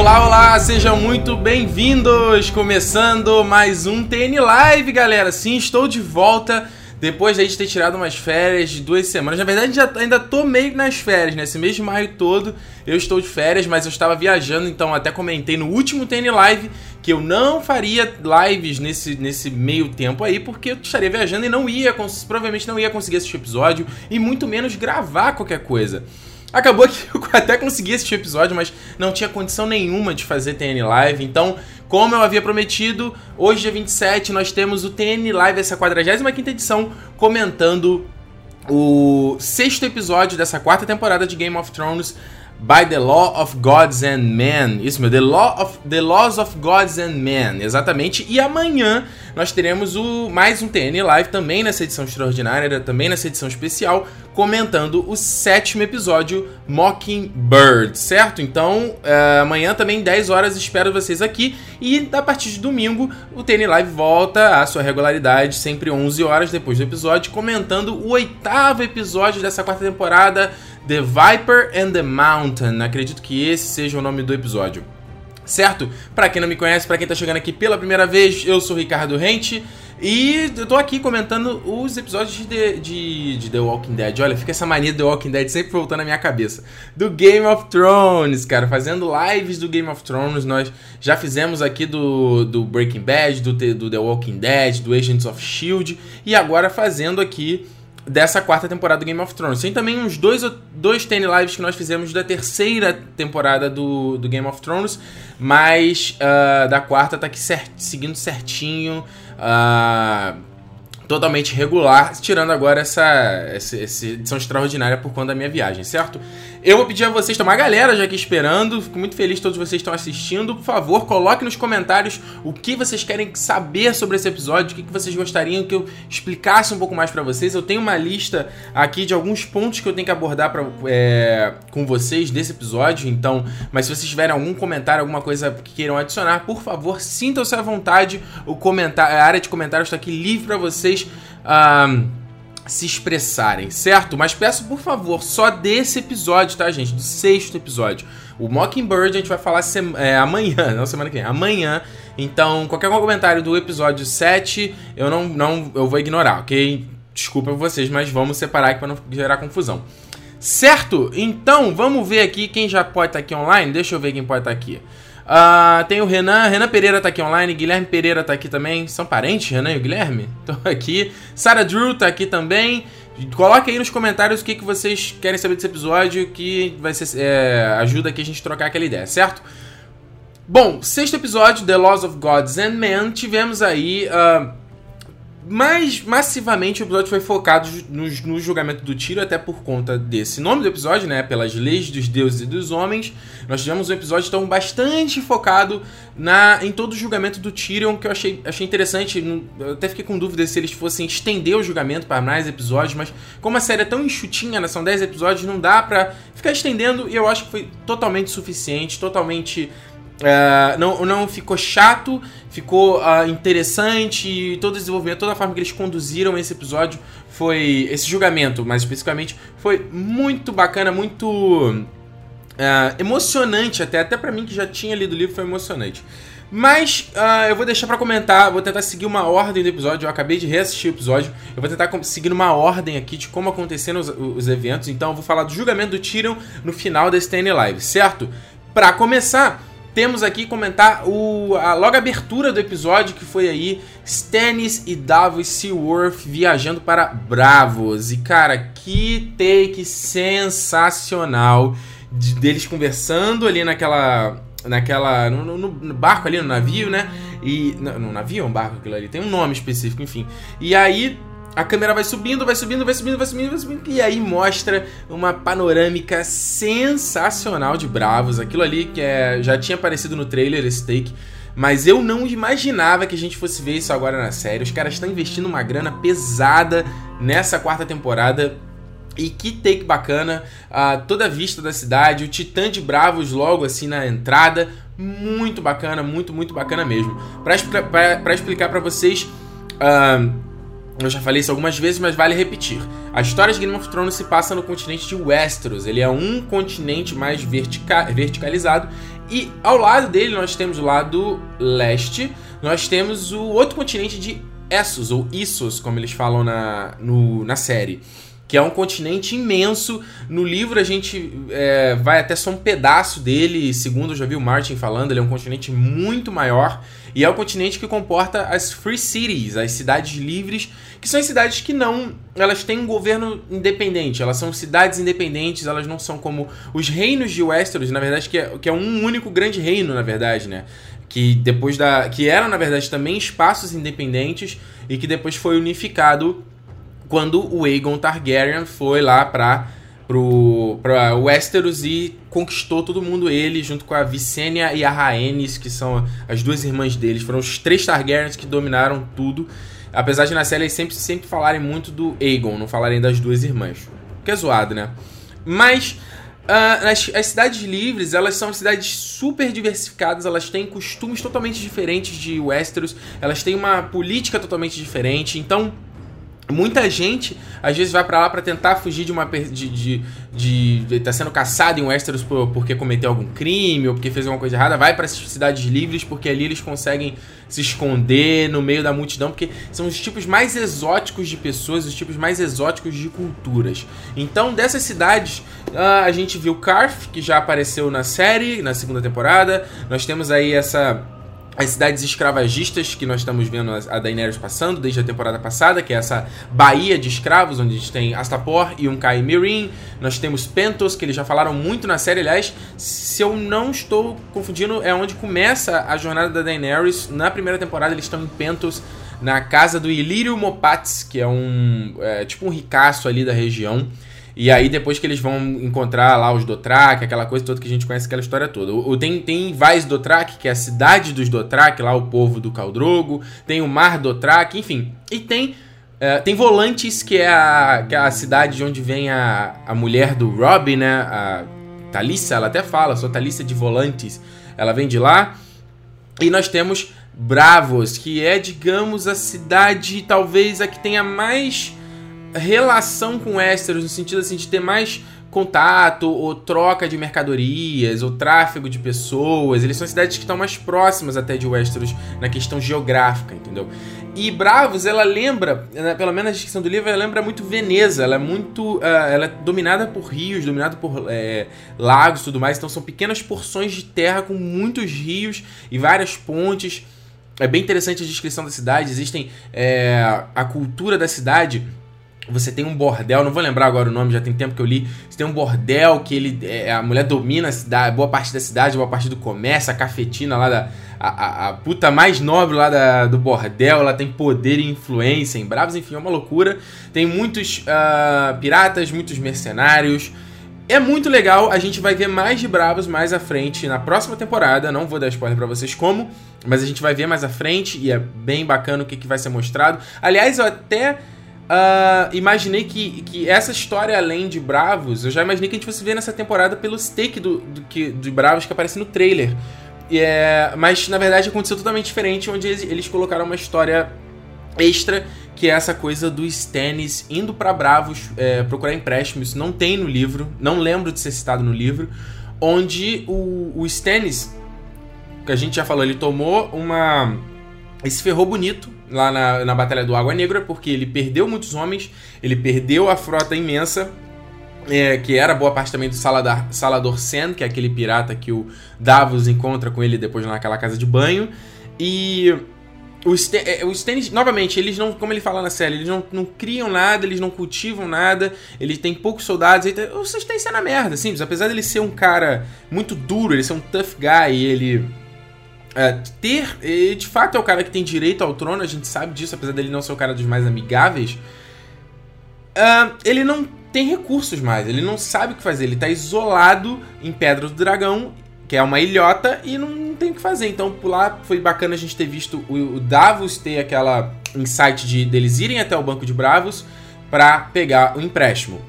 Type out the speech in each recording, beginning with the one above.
Olá, olá, sejam muito bem-vindos! Começando mais um TN Live, galera. Sim, estou de volta depois de ter tirado umas férias de duas semanas. Na verdade, já ainda tô meio nas férias, né? mês de maio todo eu estou de férias, mas eu estava viajando, então até comentei no último TN Live que eu não faria lives nesse, nesse meio tempo aí, porque eu estaria viajando e não ia, provavelmente não ia conseguir assistir episódio e muito menos gravar qualquer coisa. Acabou que eu até consegui assistir o episódio, mas não tinha condição nenhuma de fazer TN Live. Então, como eu havia prometido, hoje, dia 27, nós temos o TN Live, essa 45 edição, comentando o sexto episódio dessa quarta temporada de Game of Thrones, By the Law of Gods and Men. Isso, meu, The, Law of, the Laws of Gods and Men, exatamente. E amanhã nós teremos o mais um TN Live também nessa edição extraordinária, também nessa edição especial, comentando o sétimo episódio Mockingbird, certo? Então, uh, amanhã também 10 horas espero vocês aqui e a partir de domingo o TN Live volta à sua regularidade, sempre 11 horas depois do episódio, comentando o oitavo episódio dessa quarta temporada The Viper and the Mountain. Acredito que esse seja o nome do episódio. Certo? Para quem não me conhece, para quem tá chegando aqui pela primeira vez, eu sou Ricardo Rente. E eu tô aqui comentando os episódios de, de, de, The Walking Dead. Olha, fica essa mania do The Walking Dead sempre voltando na minha cabeça. Do Game of Thrones, cara. Fazendo lives do Game of Thrones. Nós já fizemos aqui do, do Breaking Bad, do, do The Walking Dead, do Agents of Shield. E agora fazendo aqui dessa quarta temporada do Game of Thrones. Tem também uns dois, dois Ten Lives que nós fizemos da terceira temporada do, do Game of Thrones, mas uh, da quarta tá aqui cert, seguindo certinho. Uh, totalmente regular, tirando agora essa, essa, essa, edição extraordinária por conta da minha viagem, certo? Eu vou pedir a vocês, tem uma galera já aqui esperando, fico muito feliz que todos vocês estão assistindo. Por favor, coloque nos comentários o que vocês querem saber sobre esse episódio, o que vocês gostariam que eu explicasse um pouco mais para vocês. Eu tenho uma lista aqui de alguns pontos que eu tenho que abordar pra, é, com vocês desse episódio, então, mas se vocês tiverem algum comentário, alguma coisa que queiram adicionar, por favor, sintam-se à vontade. O comentário, a área de comentários está aqui livre para vocês uh, se expressarem, certo? Mas peço, por favor, só desse episódio, tá, gente? Do sexto episódio. O Mockingbird a gente vai falar é, amanhã, não semana que vem, amanhã. Então, qualquer comentário do episódio 7, eu não, não eu vou ignorar, ok? Desculpa vocês, mas vamos separar aqui para não gerar confusão. Certo? Então, vamos ver aqui quem já pode estar tá aqui online. Deixa eu ver quem pode estar tá aqui. Uh, tem o Renan, Renan Pereira tá aqui online, Guilherme Pereira tá aqui também. São parentes, Renan e o Guilherme? Estão aqui. Sarah Drew tá aqui também. Coloque aí nos comentários o que, que vocês querem saber desse episódio, que vai ser, é, ajuda aqui a gente trocar aquela ideia, certo? Bom, sexto episódio, The Laws of Gods and Men, tivemos aí uh, mas massivamente o episódio foi focado no, no, julgamento do Tiro, até por conta desse nome do episódio, né? Pelas leis dos deuses e dos homens. Nós tivemos um episódio então bastante focado na, em todo o julgamento do Tyrion, que eu achei, achei interessante. Eu até fiquei com dúvida se eles fossem estender o julgamento para mais episódios, mas como a série é tão enxutinha, né? São 10 episódios, não dá pra ficar estendendo, e eu acho que foi totalmente suficiente, totalmente Uh, não, não ficou chato, ficou uh, interessante. Todo o desenvolvimento, toda a forma que eles conduziram esse episódio foi. Esse julgamento, mais especificamente, foi muito bacana, muito uh, emocionante até. Até para mim que já tinha lido o livro, foi emocionante. Mas uh, eu vou deixar para comentar, vou tentar seguir uma ordem do episódio. Eu acabei de reassistir o episódio. Eu vou tentar seguir uma ordem aqui de como aconteceram os, os eventos. Então eu vou falar do julgamento do Tyrion no final desse TN Live, certo? Para começar, temos aqui comentar o, a logo abertura do episódio, que foi aí Stannis e Davos Seaworth viajando para Bravos. E cara, que take sensacional de, deles conversando ali naquela. Naquela. No, no, no, barco ali, no navio, né? E. No, no navio é um barco aquilo ali, tem um nome específico, enfim. E aí a câmera vai subindo, vai subindo, vai subindo, vai subindo, vai subindo, e aí mostra uma panorâmica sensacional de Bravos. Aquilo ali que é, já tinha aparecido no trailer, esse take. Mas eu não imaginava que a gente fosse ver isso agora na série. Os caras estão investindo uma grana pesada nessa quarta temporada. E que take bacana, uh, toda a vista da cidade, o Titã de Bravos logo assim na entrada, muito bacana, muito, muito bacana mesmo. Para explicar para vocês, uh, eu já falei isso algumas vezes, mas vale repetir. A história de Game of Thrones se passa no continente de Westeros. Ele é um continente mais vertica verticalizado E ao lado dele nós temos o lado leste, nós temos o outro continente de Essos, ou Issos, como eles falam na, no, na série que é um continente imenso. No livro a gente é, vai até só um pedaço dele, segundo eu já vi o Martin falando, ele é um continente muito maior. E é o continente que comporta as Free Cities, as cidades livres, que são cidades que não. Elas têm um governo independente, elas são cidades independentes, elas não são como os reinos de Westeros, na verdade, que é, que é um único grande reino, na verdade, né? Que depois da. que eram, na verdade, também espaços independentes e que depois foi unificado quando o Aegon Targaryen foi lá pra, pro, Westeros e conquistou todo mundo ele, junto com a Visenya e a Rhaenys, que são as duas irmãs deles. Foram os três Targaryens que dominaram tudo. Apesar de na série eles sempre, sempre falarem muito do Aegon, não falarem das duas irmãs. Que é zoado, né? Mas uh, as, as, cidades livres, elas são cidades super diversificadas, elas têm costumes totalmente diferentes de Westeros, elas têm uma política totalmente diferente, então Muita gente às vezes vai para lá para tentar fugir de uma de de, de, de tá sendo caçado em Westeros por, porque cometeu algum crime ou porque fez alguma coisa errada, vai para essas cidades livres porque ali eles conseguem se esconder no meio da multidão, porque são os tipos mais exóticos de pessoas, os tipos mais exóticos de culturas. Então, dessas cidades, uh, a gente viu Carth, que já apareceu na série, na segunda temporada. Nós temos aí essa as cidades escravagistas que nós estamos vendo a Daenerys passando desde a temporada passada, que é essa baía de escravos, onde a gente tem Astapor e um Mirin. Nós temos Pentos, que eles já falaram muito na série. Aliás, se eu não estou confundindo, é onde começa a jornada da Daenerys. Na primeira temporada, eles estão em Pentos, na casa do Ilírio Mopats, que é um é, tipo um ricaço ali da região. E aí, depois que eles vão encontrar lá os Dothraki, aquela coisa toda que a gente conhece, aquela história toda. O, tem, tem Vais Dothraki, que é a cidade dos Dothraki, lá o povo do Caldrogo. Tem o Mar Dothraki, enfim. E tem... Uh, tem Volantes, que é, a, que é a cidade de onde vem a, a mulher do Rob, né? A Thalissa, ela até fala, sou Thalissa de Volantes. Ela vem de lá. E nós temos Bravos, que é, digamos, a cidade talvez a que tenha mais relação com Westeros, no sentido assim de ter mais contato ou troca de mercadorias ou tráfego de pessoas. Eles são cidades que estão mais próximas até de Westeros na questão geográfica, entendeu? E Bravos, ela lembra, né, pelo menos a descrição do livro, ela lembra muito Veneza. Ela é muito, uh, ela é dominada por rios, dominada por é, lagos, e tudo mais. Então são pequenas porções de terra com muitos rios e várias pontes. É bem interessante a descrição da cidade. Existem é, a cultura da cidade você tem um bordel, não vou lembrar agora o nome, já tem tempo que eu li. Você tem um bordel que ele. É, a mulher domina a cidade, boa parte da cidade, boa parte do comércio, a cafetina lá da. A, a, a puta mais nobre lá da, do bordel, ela tem poder e influência em Bravos, enfim, é uma loucura. Tem muitos uh, piratas, muitos mercenários. É muito legal, a gente vai ver mais de Bravos mais à frente na próxima temporada. Não vou dar spoiler para vocês como, mas a gente vai ver mais à frente e é bem bacana o que, que vai ser mostrado. Aliás, eu até Uh, imaginei que, que essa história, além de Bravos, eu já imaginei que a gente fosse ver nessa temporada pelo steak do, do, que, de Bravos que aparece no trailer. É, mas na verdade aconteceu totalmente diferente, onde eles, eles colocaram uma história extra, que é essa coisa do Stannis indo para Bravos é, procurar empréstimo. Isso não tem no livro, não lembro de ser citado no livro. Onde o, o Stannis, que a gente já falou, ele tomou uma. Ele se ferrou bonito lá na, na Batalha do Água Negra, porque ele perdeu muitos homens, ele perdeu a frota imensa, é, que era boa parte também do Salador Sen, que é aquele pirata que o Davos encontra com ele depois naquela casa de banho. E o, é, o Stannis, novamente, eles não, como ele fala na série, eles não, não criam nada, eles não cultivam nada, eles têm poucos soldados. Então, o Stannis é na merda, simples. Apesar dele ser um cara muito duro, ele ser um tough guy, ele é, ter. E de fato é o cara que tem direito ao trono, a gente sabe disso, apesar dele não ser o cara dos mais amigáveis. Uh, ele não tem recursos mais, ele não sabe o que fazer, ele tá isolado em Pedra do Dragão, que é uma ilhota, e não tem o que fazer. Então, por lá foi bacana a gente ter visto o, o Davos ter aquela insight de deles irem até o Banco de Bravos para pegar o empréstimo.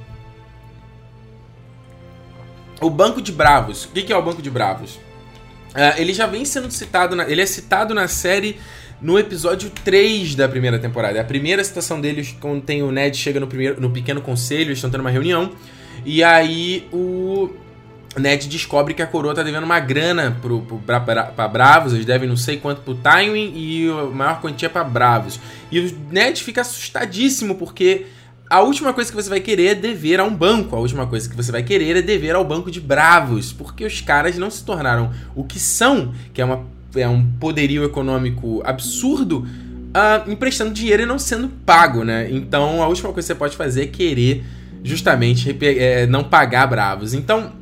O Banco de Bravos. O que é o Banco de Bravos? Uh, ele já vem sendo citado, na, ele é citado na série no episódio 3 da primeira temporada. É a primeira citação dele quando tem o Ned chega no, primeiro, no pequeno conselho, eles estão tendo uma reunião. E aí o. Ned descobre que a coroa tá devendo uma grana pro, pro, pra, pra, Bravos, eles devem não sei quanto pro Tywin e a maior quantia para Bravos. E o Ned fica assustadíssimo porque a última coisa que você vai querer é dever a um banco. A última coisa que você vai querer é dever ao banco de Bravos, porque os caras não se tornaram o que são, que é, uma, é um poderio econômico absurdo, uh, emprestando dinheiro e não sendo pago, né? Então a última coisa que você pode fazer é querer justamente é, não pagar Bravos. Então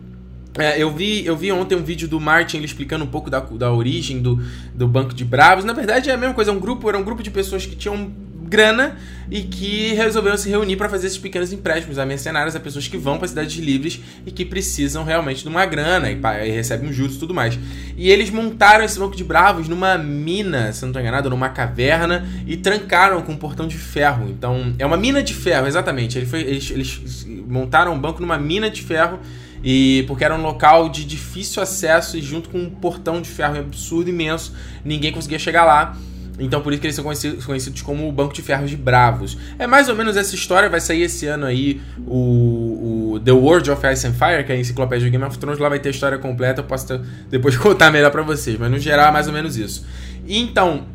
é, eu, vi, eu vi ontem um vídeo do Martin ele explicando um pouco da, da origem do, do Banco de Bravos. Na verdade é a mesma coisa, é um grupo, era um grupo de pessoas que tinham grana e que resolveram se reunir para fazer esses pequenos empréstimos a mercenários, a pessoas que vão para cidades livres e que precisam realmente de uma grana e, e recebem juros e tudo mais. E eles montaram esse banco de bravos numa mina, se não estou enganado, numa caverna e trancaram com um portão de ferro. Então, é uma mina de ferro, exatamente. Ele foi, eles, eles montaram um banco numa mina de ferro e porque era um local de difícil acesso e junto com um portão de ferro absurdo imenso, ninguém conseguia chegar lá. Então por isso que eles são conhecidos, conhecidos como o Banco de Ferros de Bravos. É mais ou menos essa história, vai sair esse ano aí o, o The World of Ice and Fire, que é a enciclopédia de Game of Thrones, lá vai ter a história completa, eu posso ter, depois contar melhor para vocês, mas no geral é mais ou menos isso. Então,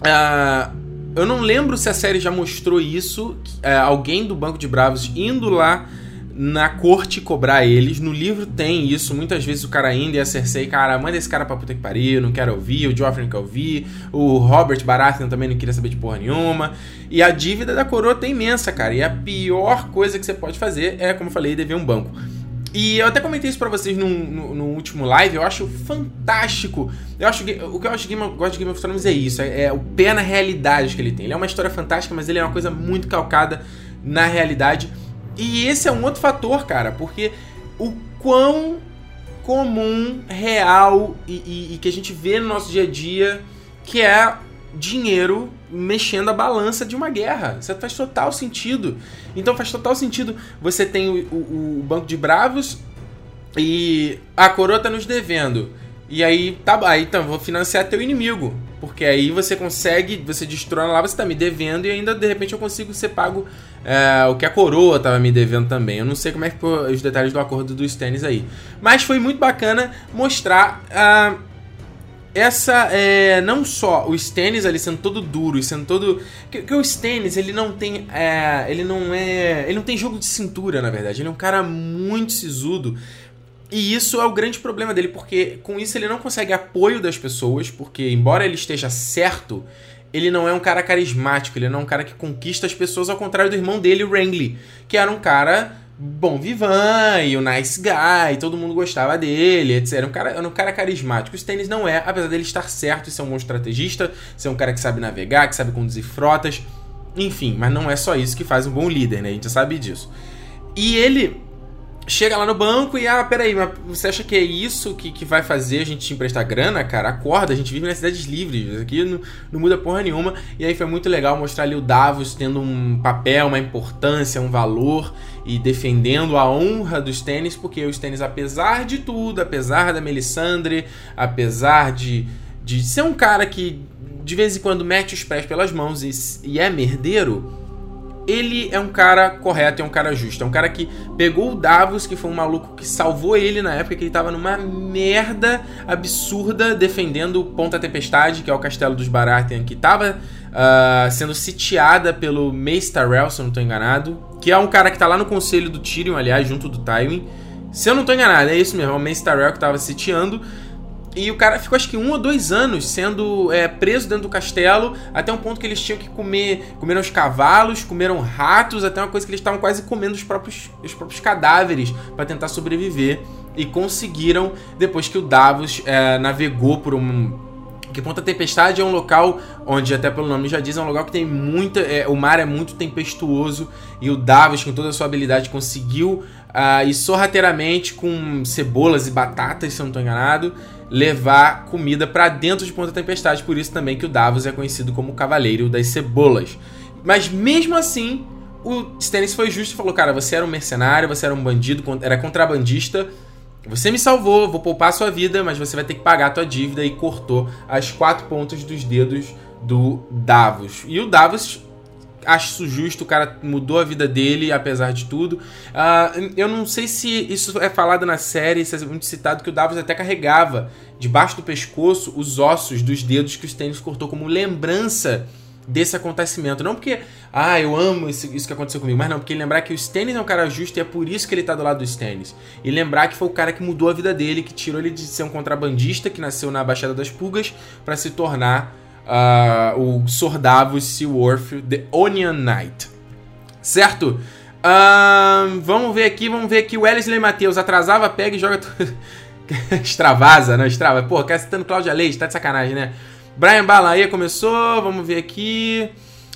uh, eu não lembro se a série já mostrou isso, uh, alguém do Banco de Bravos indo lá na corte cobrar eles. No livro tem isso. Muitas vezes o cara indo e a Cersei, cara, manda esse cara pra puta que pariu, não quero ouvir. O Joffrey não quer ouvir. O Robert Baratheon também não queria saber de porra nenhuma. E a dívida da coroa tá imensa, cara. E a pior coisa que você pode fazer é, como eu falei, dever um banco. E eu até comentei isso pra vocês no, no, no, último live, eu acho fantástico. Eu acho que, o que eu acho Game, gosto de Game of Thrones é isso, é, é, o pé na realidade que ele tem. Ele é uma história fantástica, mas ele é uma coisa muito calcada na realidade. E esse é um outro fator, cara, porque o quão comum, real e, e, e, que a gente vê no nosso dia a dia, que é dinheiro mexendo a balança de uma guerra. Isso faz total sentido. Então faz total sentido. Você tem o, o, o banco de bravos e a coroa tá nos devendo. E aí, tá, aí então, vou financiar teu inimigo. Porque aí você consegue, você destrói lá, você tá me devendo e ainda de repente eu consigo ser pago é, o que a coroa tava me devendo também. Eu não sei como é que foi os detalhes do acordo dos tênis aí. Mas foi muito bacana mostrar uh, essa. É, não só o Stannis ali sendo todo duro e sendo todo. Que, que o Stannis, ele não tem. É, ele não é. Ele não tem jogo de cintura, na verdade. Ele é um cara muito sisudo. E isso é o grande problema dele, porque com isso ele não consegue apoio das pessoas, porque embora ele esteja certo, ele não é um cara carismático, ele não é um cara que conquista as pessoas, ao contrário do irmão dele, o Wrangley, que era um cara bom vivan e o nice guy, todo mundo gostava dele, etc. Era um cara, era um cara carismático. O Stannis não é, apesar dele estar certo e ser um bom estrategista, ser um cara que sabe navegar, que sabe conduzir frotas, enfim, mas não é só isso que faz um bom líder, né? A gente sabe disso. E ele chega lá no banco e, ah, peraí, mas você acha que é isso que, que vai fazer a gente te emprestar grana, cara? Acorda, a gente vive nas cidades livres, aqui não, não muda porra nenhuma. E aí foi muito legal mostrar ali o Davos tendo um papel, uma importância, um valor e defendendo a honra dos tênis, porque os tênis, apesar de tudo, apesar da Melisandre, apesar de, de ser um cara que de vez em quando mete os pés pelas mãos e, e é merdeiro ele é um cara correto, é um cara justo. É um cara que pegou o Davos, que foi um maluco que salvou ele na época que ele tava numa merda absurda defendendo Ponta Tempestade, que é o castelo dos Baratheon, que tava uh, sendo sitiada pelo Mace Tyrell, se eu não tô enganado. Que é um cara que tá lá no conselho do Tyrion, aliás, junto do Tywin. Se eu não tô enganado, é isso mesmo, é o Mace Tyrell que tava sitiando. E o cara ficou acho que um ou dois anos sendo é, preso dentro do castelo, até um ponto que eles tinham que comer. Comeram os cavalos, comeram ratos, até uma coisa que eles estavam quase comendo os próprios, os próprios cadáveres para tentar sobreviver. E conseguiram, depois que o Davos é, navegou por um. Que Ponta Tempestade é um local onde, até pelo nome já diz, é um local que tem muita. É, o mar é muito tempestuoso. E o Davos, com toda a sua habilidade, conseguiu uh, ir sorrateiramente com cebolas e batatas, se eu não estou enganado levar comida para dentro de Ponta Tempestade, por isso também que o Davos é conhecido como o Cavaleiro das Cebolas. Mas mesmo assim, o Stannis foi justo e falou: Cara, você era um mercenário, você era um bandido, era contrabandista. Você me salvou, vou poupar a sua vida, mas você vai ter que pagar a tua dívida. E cortou as quatro pontas dos dedos do Davos. E o Davos acho isso justo, o cara mudou a vida dele, apesar de tudo. Uh, eu não sei se isso é falado na série, se é muito citado, que o Davos até carregava debaixo do pescoço os ossos dos dedos que o Stannis cortou como lembrança desse acontecimento. Não porque, ah, eu amo isso, que aconteceu comigo, mas não, porque lembrar que o Stannis é um cara justo e é por isso que ele tá do lado do Stannis. E lembrar que foi o cara que mudou a vida dele, que tirou ele de ser um contrabandista que nasceu na Baixada das Pulgas para se tornar uh, o Sordavos Seaworth The Onion Knight. Certo? Uh, vamos ver aqui, vamos ver aqui. O Wesley Matheus atrasava, pega e joga. extravasa, não extrava. Pô, quer citando Cláudia Leite, tá de sacanagem, né? Brian Balaia começou, vamos ver aqui.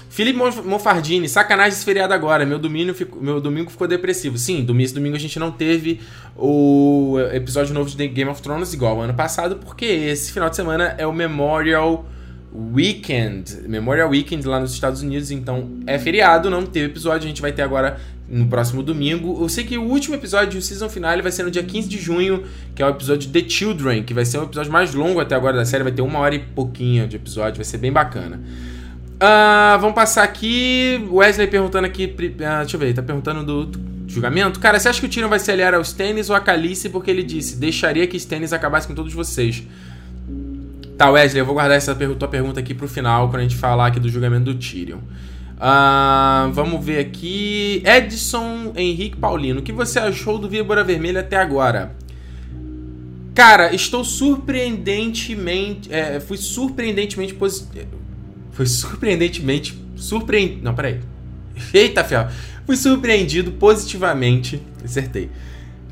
Felipe Mofardini, sacanagem esse feriado agora. Meu domingo, ficou, meu domingo ficou depressivo. Sim, domingo, esse domingo a gente não teve o episódio novo de Game of Thrones igual ano passado, porque esse final de semana é o Memorial Weekend. Memorial Weekend lá nos Estados Unidos, então é feriado, não teve episódio. A gente vai ter agora no próximo domingo. Eu sei que o último episódio, o season final, vai ser no dia 15 de junho, que é o episódio The Children, que vai ser o episódio mais longo até agora da série, vai ter uma hora e pouquinho de episódio, vai ser bem bacana. Uh, vamos passar aqui. Wesley perguntando aqui. Uh, deixa eu ver, tá perguntando do, do, julgamento. Cara, você acha que o Tyrion vai se aliar aos Stannis ou a Calice? Porque ele disse: deixaria que Stannis acabasse com todos vocês. Tá, Wesley, eu vou guardar essa tua pergunta aqui pro final, quando a gente falar aqui do julgamento do Tyrion. Uh, vamos ver aqui. Edson Henrique Paulino. O que você achou do Víbora Vermelha até agora? Cara, estou surpreendentemente. É, fui surpreendentemente positivo. Fui surpreendentemente. Surpreend... Não, peraí. Eita, fiel. Fui surpreendido positivamente. Acertei.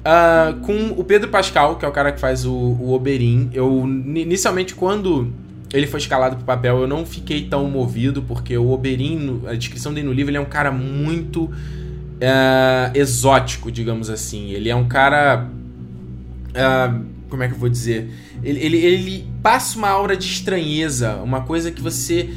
Uh, com o Pedro Pascal, que é o cara que faz o, o Oberyn. Eu, inicialmente, quando ele foi escalado pro papel, eu não fiquei tão movido, porque o Oberyn, a descrição dele no livro, ele é um cara muito uh, exótico, digamos assim. Ele é um cara. Uh, como é que eu vou dizer? Ele, ele, ele, passa uma aura de estranheza, uma coisa que você.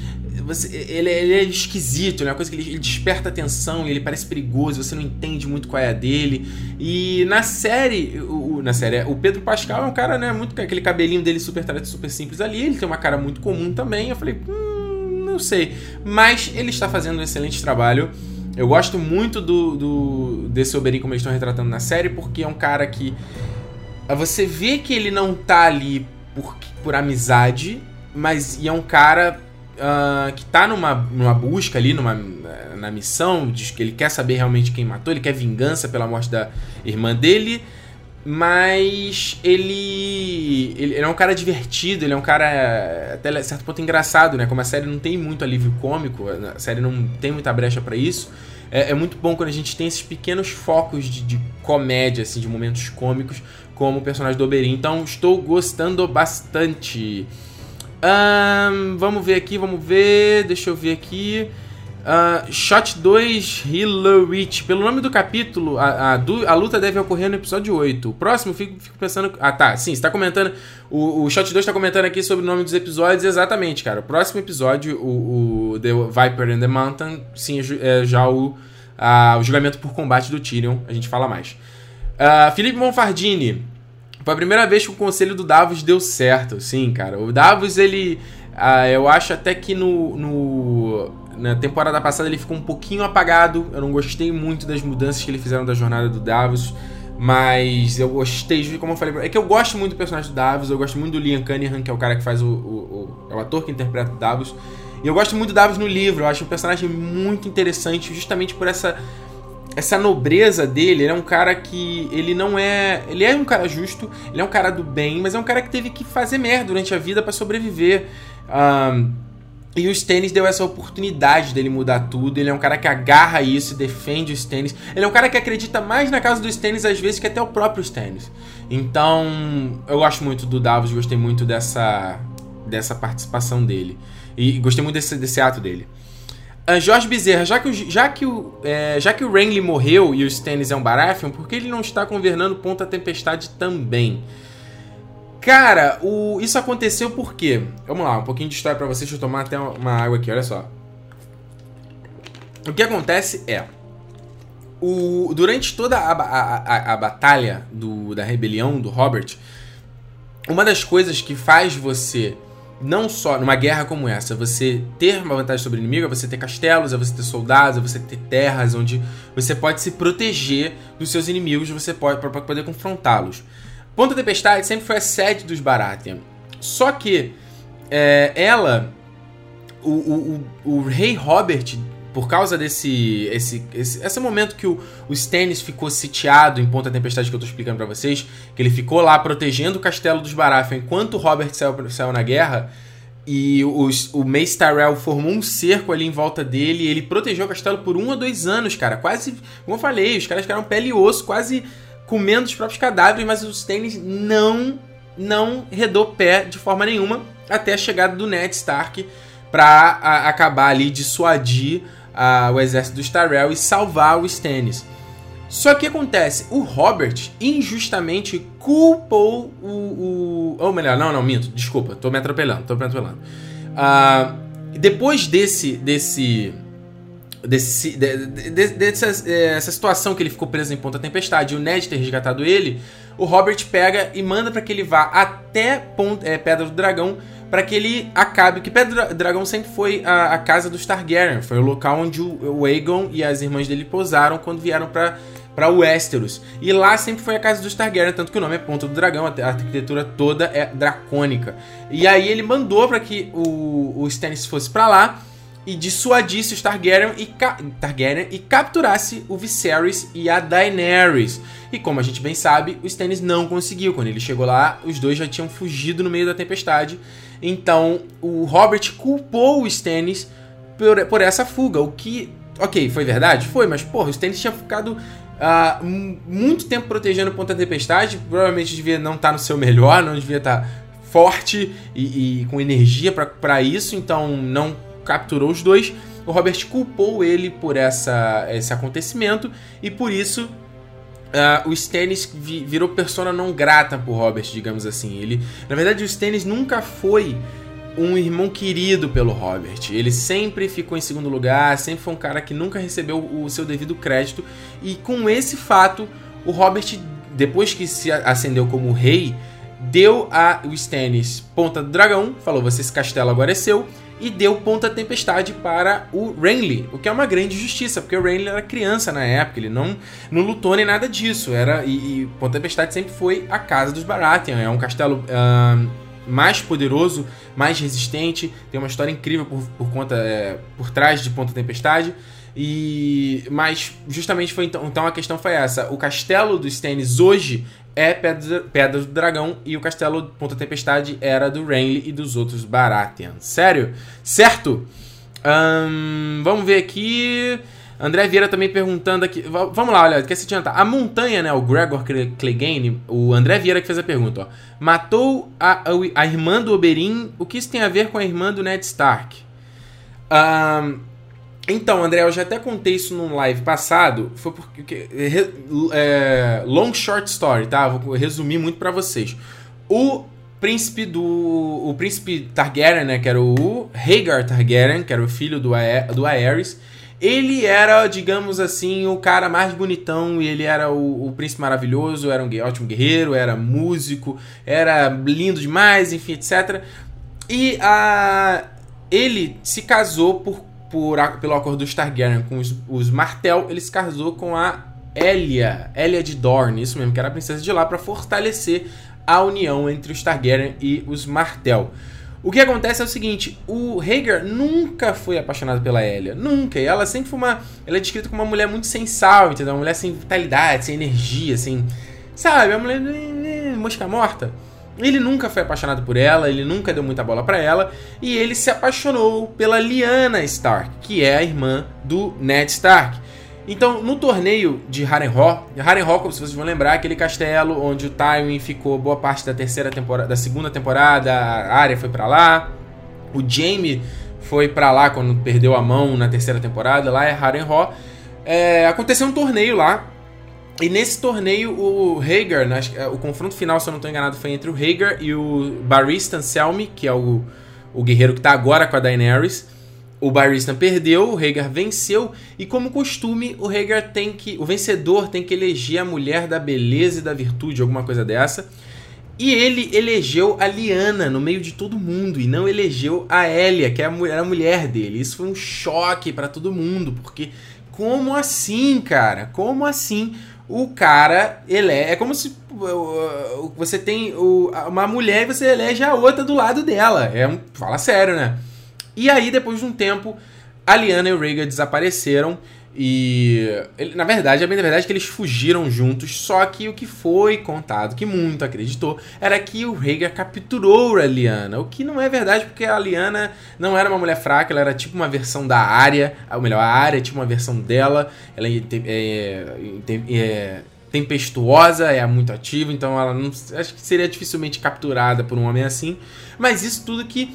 Você ele, ele é esquisito, né? uma coisa que ele, ele desperta atenção, ele parece perigoso, você não entende muito qual é a dele. E na série, o, na série, o Pedro Pascal é um cara, né? Muito aquele cabelinho dele super super simples ali, ele tem uma cara muito comum também. Eu falei, hum, não sei. Mas ele está fazendo um excelente trabalho. Eu gosto muito do, do desse Oberyn como eles estão retratando na série, porque é um cara que você vê que ele não tá ali por, por amizade, mas é um cara uh, que tá numa, numa busca ali, numa, na missão, de que ele quer saber realmente quem matou, ele quer vingança pela morte da irmã dele, mas ele, ele, ele é um cara divertido, ele é um cara até certo ponto engraçado, né? Como a série não tem muito alívio cômico, a série não tem muita brecha para isso. É, é, muito bom quando a gente tem esses pequenos focos de, de comédia, assim, de momentos cômicos, como o personagem do Oberyn. Então estou gostando bastante. Um, vamos ver aqui, vamos ver. Deixa eu ver aqui. Uh, Shot 2 Hillary. Pelo nome do capítulo, a, a, a, luta deve ocorrer no episódio 8. O próximo, fico, fico pensando. Ah, tá. Sim, você tá comentando. O, o Shot 2 tá comentando aqui sobre o nome dos episódios. Exatamente, cara. O próximo episódio, o, o The Viper in the Mountain, sim, é já o, a, o julgamento por combate do Tyrion. A gente fala mais. Uh, Felipe Monfardini. Foi a primeira vez que o conselho do Davos deu certo. Sim, cara. O Davos, ele. Uh, eu acho até que no, no, na temporada passada ele ficou um pouquinho apagado. Eu não gostei muito das mudanças que ele fizeram da jornada do Davos. Mas eu gostei, como eu falei, é que eu gosto muito do personagem do Davos, eu gosto muito do Liam Cunningham, que é o cara que faz o, o, o, é o ator que interpreta o Davos. E eu gosto muito do Davos no livro, eu acho um personagem muito interessante, justamente por essa essa nobreza dele, ele é um cara que ele não é, ele é um cara justo, ele é um cara do bem, mas é um cara que teve que fazer merda durante a vida para sobreviver. Um, e o Stannis deu essa oportunidade dele mudar tudo. Ele é um cara que agarra isso e defende o Stannis. Ele é um cara que acredita mais na casa do Stannis às vezes que até o próprio Stannis. Então, eu gosto muito do Davos, gostei muito dessa dessa participação dele. E gostei muito desse, desse ato dele. Uh, Jorge Bezerra, já que, o, já, que o, é, já que o Renly morreu e o Stannis é um Baratheon, por que ele não está governando Ponta Tempestade também? Cara, o, isso aconteceu por quê? Vamos lá, um pouquinho de história para vocês. Deixa eu tomar até uma água aqui, olha só. O que acontece é... O, durante toda a, a, a, a batalha do, da rebelião do Robert, uma das coisas que faz você não só numa guerra como essa, você ter uma vantagem sobre o inimigo, é você ter castelos, é você ter soldados, é você ter terras onde você pode se proteger dos seus inimigos, você pode para poder confrontá-los. Ponta Tempestade sempre foi a sede dos Baratheon. Só que é, ela, o, o, o, o, rei Robert, por causa desse esse, esse, esse momento que o, o Stannis ficou sitiado em Ponta Tempestade que eu tô explicando para vocês, que ele ficou lá protegendo o castelo dos Baratheon enquanto o Robert saiu, saiu na guerra, e os, o Mace Tyrell formou um cerco ali em volta dele, e ele protegeu o castelo por um ou dois anos, cara, quase, como eu falei, os caras ficaram pele e osso, quase comendo os próprios cadáveres, mas o Stannis não não redou pé de forma nenhuma até a chegada do Ned Stark para acabar ali dissuadir a, o exército dos Tyrell e salvar o Stannis. Só que acontece, o Robert injustamente culpou o, o. Ou melhor, não, não, minto, desculpa, tô me atropelando, tô me atropelando. Uh, depois desse. desse desse, de, de, dessa essa situação que ele ficou preso em Ponta Tempestade e o Ned ter resgatado ele, o Robert pega e manda para que ele vá até Ponta, é, Pedra do Dragão para que ele acabe. Que Pedra Dragão sempre foi a, a, casa dos Targaryen, foi o local onde o, o Aegon e as irmãs dele pousaram quando vieram para para Westeros. E lá sempre foi a casa dos Targaryen, tanto que o nome é Ponta do Dragão, a arquitetura toda é dracônica. E aí ele mandou para que o, o Stannis fosse para lá e dissuadisse os Targaryen e, Targaryen e capturasse o Viserys e a Daenerys. E como a gente bem sabe, o Stannis não conseguiu. Quando ele chegou lá, os dois já tinham fugido no meio da tempestade. Então, o Robert culpou o Stannis por, por essa fuga, o que, ok, foi verdade? Foi, mas porra, o Stannis tinha ficado Uh, muito tempo protegendo o Ponta Tempestade, provavelmente devia não estar tá no seu melhor, não devia estar tá forte e, e com energia para isso, então não capturou os dois. O Robert culpou ele por essa, esse acontecimento e por isso Uh, o Stannis vi, virou persona não grata por Robert, digamos assim. Ele, na verdade, o Stannis nunca foi um irmão querido pelo Robert. Ele sempre ficou em segundo lugar, sempre foi um cara que nunca recebeu o seu devido crédito. E com esse fato, o Robert, depois que se ascendeu como rei, deu a o Stannis ponta do dragão, falou: "Você esse castelo agora é seu" e deu ponta tempestade para o Renly, o que é uma grande justiça, porque o Renly era criança na época, ele não, não lutou nem nada disso, era e, e ponta tempestade sempre foi a casa dos Baratheon, é um castelo uh, mais poderoso, mais resistente, tem uma história incrível por, por conta é, por trás de ponta tempestade. E mas justamente foi então, então a questão foi essa. O castelo dos Stannis hoje é Pedra, do Dragão e o Castelo Ponta Tempestade era do Renly e dos outros Baratheon. Sério? Certo? Vamos ver aqui. André Vieira também perguntando aqui. Vamos lá, olha, quer se adiantar. A montanha, né? O Gregor Clegane, o André Vieira que fez a pergunta, ó. Matou a, a, a irmã do Oberyn. O que isso tem a ver com a irmã do Ned Stark? Um, então, André, eu já até contei isso num live passado. Foi porque. É, long short story, tá? Vou resumir muito para vocês. O príncipe do. O príncipe Targaryen, né? Que era o Rhaegar Targaryen, que era o filho do, Aer, do Aerys. Ele era, digamos assim, o cara mais bonitão e ele era o, o príncipe maravilhoso, era um ótimo guerreiro, era músico, era lindo demais, enfim, etc. E a, ele se casou por por, pelo acordo dos Targaryen com os, os Martel, ele se casou com a Elia, Elia de Dorne, isso mesmo, que era a princesa de lá, para fortalecer a união entre os Targaryen e os Martel. O que acontece é o seguinte, o Rhaegar nunca foi apaixonado pela Elia, nunca. E ela sempre foi uma, ela é descrita como uma mulher muito sensal, entendeu? Uma mulher sem vitalidade, sem energia, assim, sabe, uma mulher eh, eh, mosca morta. Ele nunca foi apaixonado por ela, ele nunca deu muita bola para ela, e ele se apaixonou pela Lyanna Stark, que é a irmã do Ned Stark. Então, no torneio de Harrenhal, Harrenhal, como vocês vão lembrar, aquele castelo onde o Tywin ficou boa parte da terceira temporada, da segunda temporada, a Arya foi para lá, o Jaime foi para lá quando perdeu a mão na terceira temporada, lá é Harrenhal. É, aconteceu um torneio lá e nesse torneio, o Hagar, é, o confronto final, se eu não estou enganado, foi entre o Hagar e o Barristan Selmy, que é o, o guerreiro que está agora com a Daenerys. O Barristan perdeu, o Hagar venceu, e como costume, o Hagar tem que. O vencedor tem que eleger a mulher da beleza e da virtude, alguma coisa dessa. E ele elegeu a Liana no meio de todo mundo e não elegeu a Elia, que é era a mulher dele. Isso foi um choque para todo mundo, porque como assim, cara? Como assim? O cara, ele é, é como se você tem uma mulher e você elege a outra do lado dela. É um, fala sério, né? E aí, depois de um tempo, a Liana e o Rhaegar desapareceram e, na verdade, a bem da verdade é que eles fugiram juntos, só que o que foi contado, que muito acreditou, era que o Rhaegar capturou a Lyanna, o que não é verdade porque a Lyanna não era uma mulher fraca, ela era tipo uma versão da Arya, ou melhor, a Arya tinha uma versão dela, ela é, é, é tempestuosa, é muito ativa, então ela não, acho que seria dificilmente capturada por um homem assim, mas isso tudo que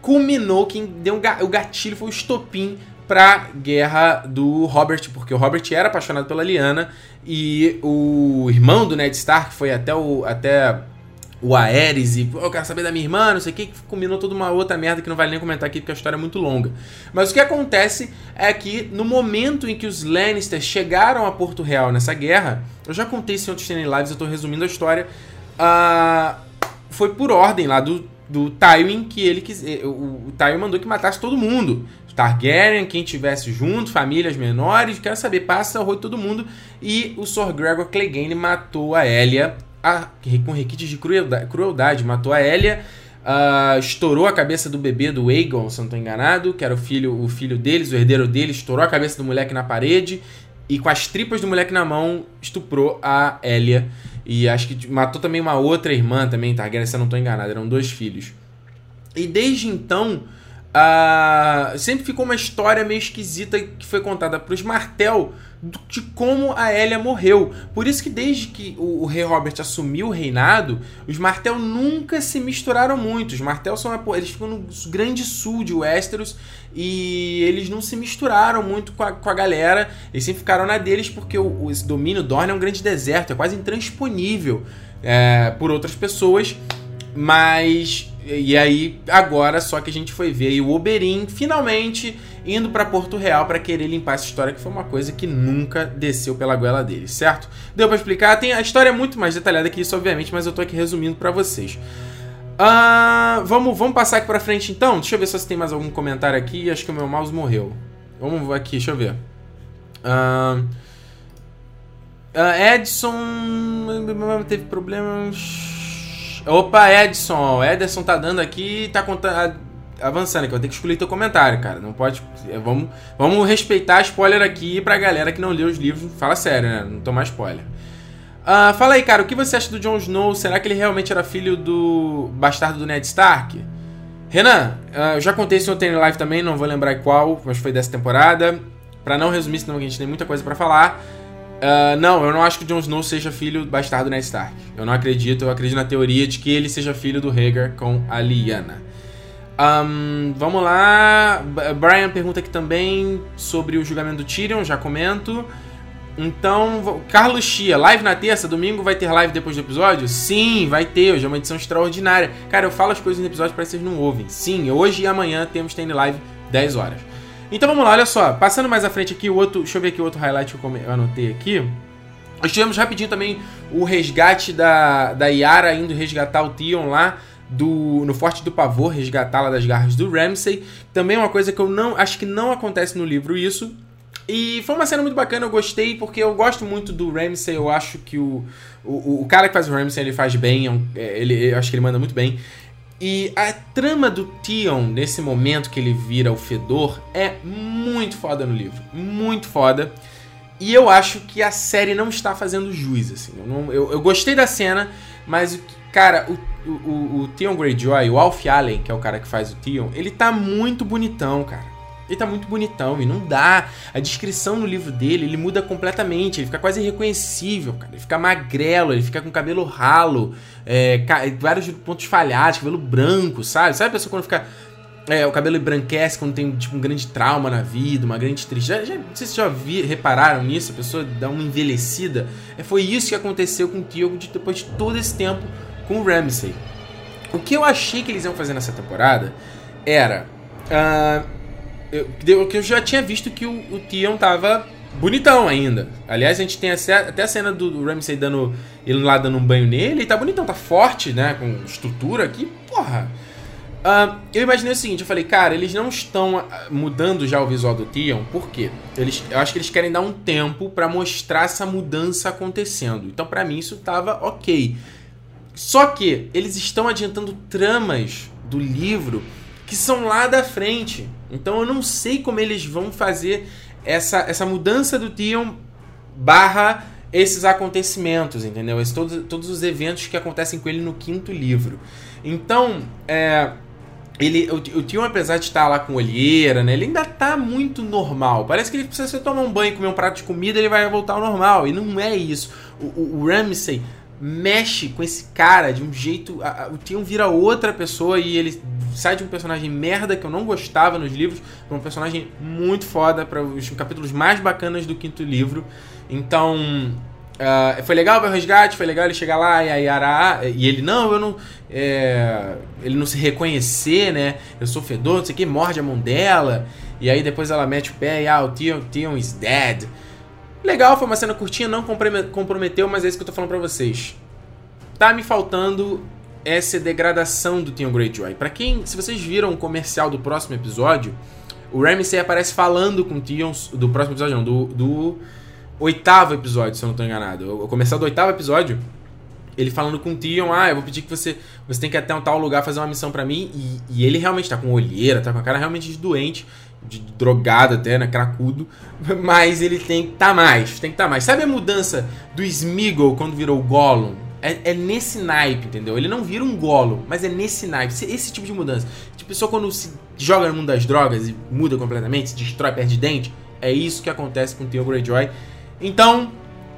culminou, quem deu o gatilho foi o estopim pra guerra do Robert, porque o Robert era apaixonado pela Lyanna e o irmão do Ned Stark foi até o até o Aerys e eu quero saber da minha irmã, não sei o que, que combinou toda uma outra merda que não vale nem comentar aqui porque a história é muito longa. Mas o que acontece é que no momento em que os Lannisters chegaram a Porto Real nessa guerra, eu já contei isso em outros Lives, eu tô resumindo a história, uh, foi por ordem lá do, do Tywin que ele quis, o, o Tywin mandou que matasse todo mundo. Targaryen, quem tivesse junto, famílias menores, quero saber, passa o roi todo mundo. E o Sir Gregor Clegane matou a Elia a, com requintes de crueldade, crueldade, matou a Elia, uh, estourou a cabeça do bebê do Aegon, se não estou enganado, que era o filho, o filho deles, o herdeiro dele, estourou a cabeça do moleque na parede e com as tripas do moleque na mão estuprou a Elia. E acho que matou também uma outra irmã também, Targaryen, se eu não estou enganado, eram dois filhos. E desde então Uh, sempre ficou uma história meio esquisita que foi contada para os Martel de como a Elia morreu. Por isso que desde que o, o, rei Robert assumiu o reinado, os Martel nunca se misturaram muito. Os Martel são eles ficam no grande sul de Westeros e eles não se misturaram muito com a, com a galera. Eles sempre ficaram na deles porque o, esse domínio Dorne é um grande deserto, é quase intransponível é, por outras pessoas. Mas e aí, agora só que a gente foi ver o Oberyn finalmente indo para Porto Real para querer limpar essa história, que foi uma coisa que nunca desceu pela goela dele, certo? Deu para explicar? Tem, a história é muito mais detalhada que isso, obviamente, mas eu tô aqui resumindo para vocês. Uh, vamos, vamos passar aqui pra frente então? Deixa eu ver se tem mais algum comentário aqui. Acho que o meu mouse morreu. Vamos aqui, deixa eu ver. Uh, uh, Edson teve problemas. Opa, Edson. O Ederson tá dando aqui tá contando, avançando aqui. Vou ter que escolher teu comentário, cara. Não pode. É, vamos, vamos respeitar spoiler aqui pra galera que não leu os livros. Fala sério, né? Não tomar spoiler. Uh, fala aí, cara, o que você acha do Jon Snow? Será que ele realmente era filho do bastardo do Ned Stark? Renan, uh, eu já contei isso no Tênis Live também, não vou lembrar qual, mas foi dessa temporada. Pra não resumir, senão a gente tem muita coisa para falar. Uh, não, eu não acho que o Jon Snow seja filho bastardo Ned Stark. Eu não acredito, eu acredito na teoria de que ele seja filho do Rhaegar com a Lyanna. Um, vamos lá. Brian pergunta aqui também sobre o julgamento do Tyrion, já comento. Então, Carlos Chia, live na terça, domingo vai ter live depois do episódio? Sim, vai ter, hoje é uma edição extraordinária. Cara, eu falo as coisas no episódio para vocês não ouvem. Sim, hoje e amanhã temos TN Live 10 horas. Então vamos lá, olha só. Passando mais à frente aqui, o outro. Deixa eu ver aqui o outro highlight que eu anotei aqui. Nós tivemos rapidinho também o resgate da, da Yara indo resgatar o Tion lá do, no Forte do Pavor, resgatá-la das garras do Ramsay. Também uma coisa que eu não acho que não acontece no livro isso. E foi uma cena muito bacana, eu gostei, porque eu gosto muito do Ramsay, eu acho que o, o, o cara que faz o Ramsay, ele faz bem, é é, ele, eu acho que ele manda muito bem. E a trama do Tion, nesse momento que ele vira o Fedor, é muito foda no livro. Muito foda. E eu acho que a série não está fazendo jus, assim. Eu, não, eu, eu gostei da cena, mas, cara, o, o, o Tion Greyjoy, o Alf Allen, que é o cara que faz o Tion, ele tá muito bonitão, cara. Ele tá muito bonitão e não dá. A descrição no livro dele, ele muda completamente. Ele fica quase irreconhecível, cara. Ele fica magrelo, ele fica com cabelo ralo, é, vários pontos falhados, cabelo branco, sabe? Sabe a pessoa quando fica. É, o cabelo embranquece quando tem tipo, um grande trauma na vida, uma grande tristeza. Já, já, não sei se já vi, repararam nisso, a pessoa dá uma envelhecida. É, foi isso que aconteceu com o Tiogo de, depois de todo esse tempo com o Ramsey. O que eu achei que eles iam fazer nessa temporada era. Uh, eu, eu já tinha visto que o, o Tion tava bonitão ainda. Aliás, a gente tem até a cena do Ramsey dando. ele lá dando um banho nele, e tá bonitão, tá forte, né? Com estrutura aqui, porra. Uh, eu imaginei o seguinte, eu falei, cara, eles não estão ah, mudando já o visual do Tion, por quê? Eles, eu acho que eles querem dar um tempo para mostrar essa mudança acontecendo. Então, para mim, isso tava ok. Só que eles estão adiantando tramas do livro que são lá da frente. Então, eu não sei como eles vão fazer essa, essa mudança do Tion barra esses acontecimentos, entendeu? Esse, todos, todos os eventos que acontecem com ele no quinto livro. Então, é, ele, o, o Tion, apesar de estar lá com olheira, né? Ele ainda tá muito normal. Parece que ele precisa tomar um banho, comer um prato de comida, ele vai voltar ao normal. E não é isso. O, o, o Ramsey mexe com esse cara de um jeito. O Tion vira outra pessoa e ele sai de um personagem merda que eu não gostava nos livros para um personagem muito foda para os capítulos mais bacanas do quinto livro. Então, Uh, foi legal ver o resgate, foi legal ele chegar lá e a Yara. E ele, não, eu não. É, ele não se reconhecer, né? Eu sou fedor, não sei o que, morde a mão dela. E aí depois ela mete o pé e, ah, o Tion, Tion is dead. Legal, foi uma cena curtinha, não comprometeu, mas é isso que eu tô falando pra vocês. Tá me faltando essa degradação do Tion Greyjoy. Para quem, se vocês viram o comercial do próximo episódio, o Ramsay aparece falando com o Tion do próximo episódio, não, do, do oitavo episódio, se eu não tô enganado. Eu, começar do oitavo episódio, ele falando com o Tion, ah, eu vou pedir que você. Você tem que ir até um tal lugar fazer uma missão para mim. E, e, ele realmente tá com olheira, tá com a cara realmente de doente, de drogado até, né? Cracudo. Mas ele tem que tá mais, tem que tá mais. Sabe a mudança do Smeagol quando virou Gollum? É, é, nesse naipe, entendeu? Ele não vira um Gollum, mas é nesse naipe. Esse tipo de mudança. Tipo, pessoa quando se joga no mundo das drogas e muda completamente, se destrói, perde dente. É isso que acontece com o Theon Greyjoy. Então,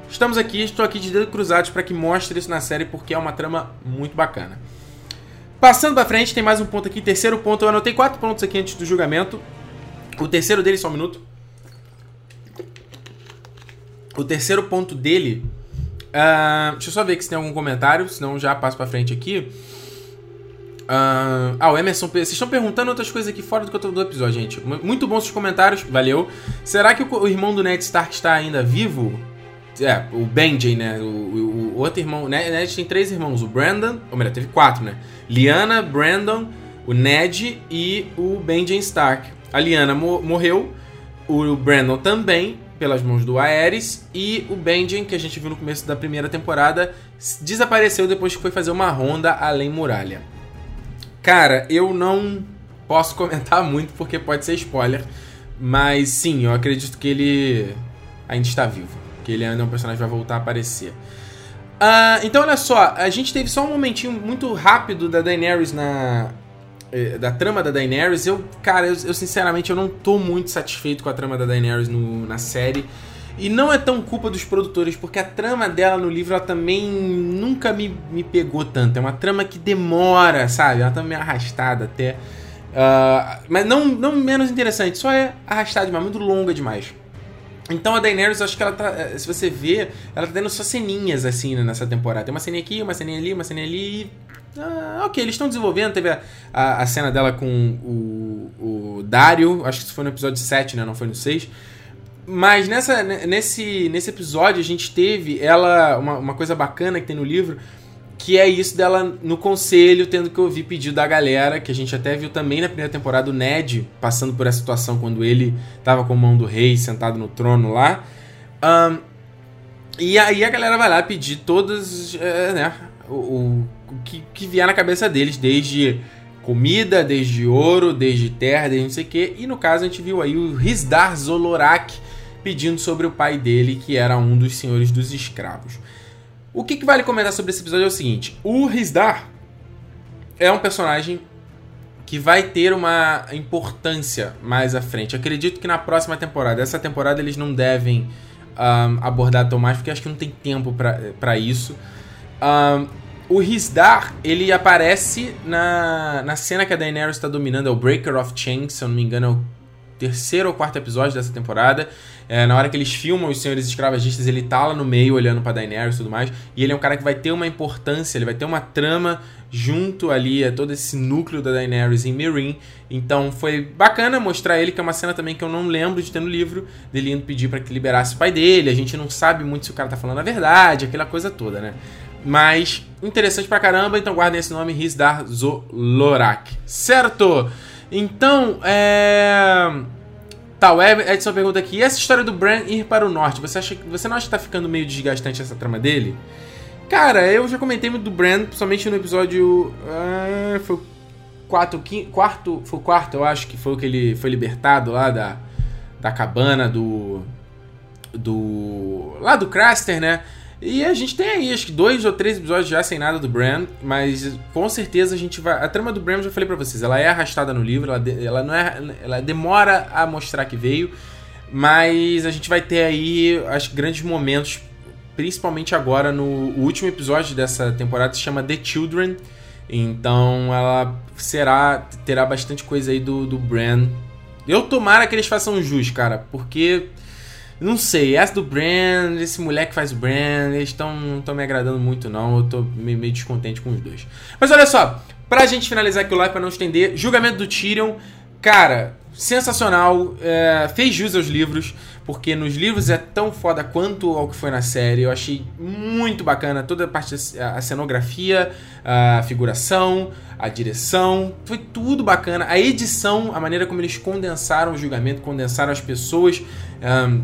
estamos aqui, estou aqui de dedo cruzados para que mostre isso na série porque é uma trama muito bacana. Passando para frente, tem mais um ponto aqui, terceiro ponto. Eu anotei quatro pontos aqui antes do julgamento. O terceiro dele, só um minuto. O terceiro ponto dele. Uh, deixa eu só ver se tem algum comentário, senão já passo para frente aqui. Uh, ah, o Emerson, vocês estão perguntando outras coisas aqui fora do que eu tô do episódio, gente. Muito bons os comentários, valeu. Será que o, o, irmão do Ned Stark está ainda vivo? É, o Benjen, né? O, o, o outro irmão. Né? Ned tem três irmãos: o Brandon, ou melhor, teve quatro, né? Liana, Brandon, o Ned e o Benjen Stark. A Liana mo morreu, o Brandon também, pelas mãos do Aerys, e o Benjen, que a gente viu no começo da primeira temporada, desapareceu depois que foi fazer uma ronda além muralha. Cara, eu não posso comentar muito porque pode ser spoiler. Mas sim, eu acredito que ele ainda está vivo. Que ele ainda é um personagem que vai voltar a aparecer. Uh, então, olha só, a gente teve só um momentinho muito rápido da Daenerys na. Eh, da trama da Daenerys. Eu, cara, eu, eu, sinceramente eu não tô muito satisfeito com a trama da Daenerys no, na série. E não é tão culpa dos produtores, porque a trama dela no livro ela também nunca me, me pegou tanto. É uma trama que demora, sabe? Ela tá meio arrastada até. Uh, mas não, não menos interessante, só é arrastada demais, muito longa demais. Então a Daenerys, acho que ela tá. Eh, se você ver, ela tá tendo só ceninhas assim nessa temporada. Tem uma ceninha aqui, uma ceninha ali, uma ceninha ali. Ah, ok, eles estão desenvolvendo. Teve a, a, a, cena dela com o, o Dario, acho que isso foi no episódio 7, né? Não foi no 6. Mas nessa, nesse, nesse episódio a gente teve ela uma, uma coisa bacana que tem no livro, que é isso dela no conselho tendo que ouvir pedido da galera, que a gente até viu também na primeira temporada o Ned passando por essa situação quando ele tava com a mão do rei sentado no trono lá. Um, e aí a galera vai lá pedir todas, é, né, o, o, o que, que vier na cabeça deles, desde comida, desde ouro, desde terra, desde não sei o que. E no caso a gente viu aí o Rizdar Zolorak, pedindo sobre o pai dele, que era um dos senhores dos escravos. O que, que vale comentar sobre esse episódio é o seguinte: o Rizdar é um personagem que vai ter uma importância mais à frente. Acredito que na próxima temporada, essa temporada eles não devem um, abordar tão mais, porque acho que não tem tempo para isso. Um, o Rizdar, ele aparece na, na cena que a Daenerys está dominando, é o Breaker of Chains, se eu não me engano, é o terceiro ou quarto episódio dessa temporada. É, na hora que eles filmam os senhores escravagistas, ele tá lá no meio olhando pra Daenerys e tudo mais. E ele é um cara que vai ter uma importância, ele vai ter uma trama junto ali a todo esse núcleo da Daenerys em Meereen. Então foi bacana mostrar ele, que é uma cena também que eu não lembro de ter no livro, dele indo pedir para que liberasse o pai dele. A gente não sabe muito se o cara tá falando a verdade, aquela coisa toda, né? Mas interessante pra caramba, então guardem esse nome, Rizdar Zolorak. Certo? Então, é. Tá, o Edson pergunta aqui: e essa história do Bran ir para o norte? Você, acha, você não acha que tá ficando meio desgastante essa trama dele? Cara, eu já comentei muito do Bran, principalmente no episódio. Ah, foi o quarto, quinto, quarto. Foi o quarto, eu acho que foi o que ele foi libertado lá da, da cabana do. Do. Lá do Craster, né? E a gente tem aí, acho que dois ou três episódios já sem nada do Bran, mas com certeza a gente vai. A trama do Bran, eu já falei pra vocês, ela é arrastada no livro, ela, de... ela não é. Ela demora a mostrar que veio, mas a gente vai ter aí, que grandes momentos, principalmente agora no último episódio dessa temporada, se chama The Children. Então ela será. terá bastante coisa aí do, do Bran. Eu tomara que eles façam jus, cara, porque não sei, essa do Brand, esse moleque que faz o Brand, eles estão me agradando muito, não. Eu tô meio, descontente com os dois. Mas olha só, pra gente finalizar aqui o live, pra não estender, julgamento do Tyrion, cara, sensacional, é, fez jus aos livros, porque nos livros é tão foda quanto ao que foi na série. Eu achei muito bacana toda a parte a cenografia, a figuração, a direção, foi tudo bacana. A edição, a maneira como eles condensaram o julgamento, condensaram as pessoas. Um,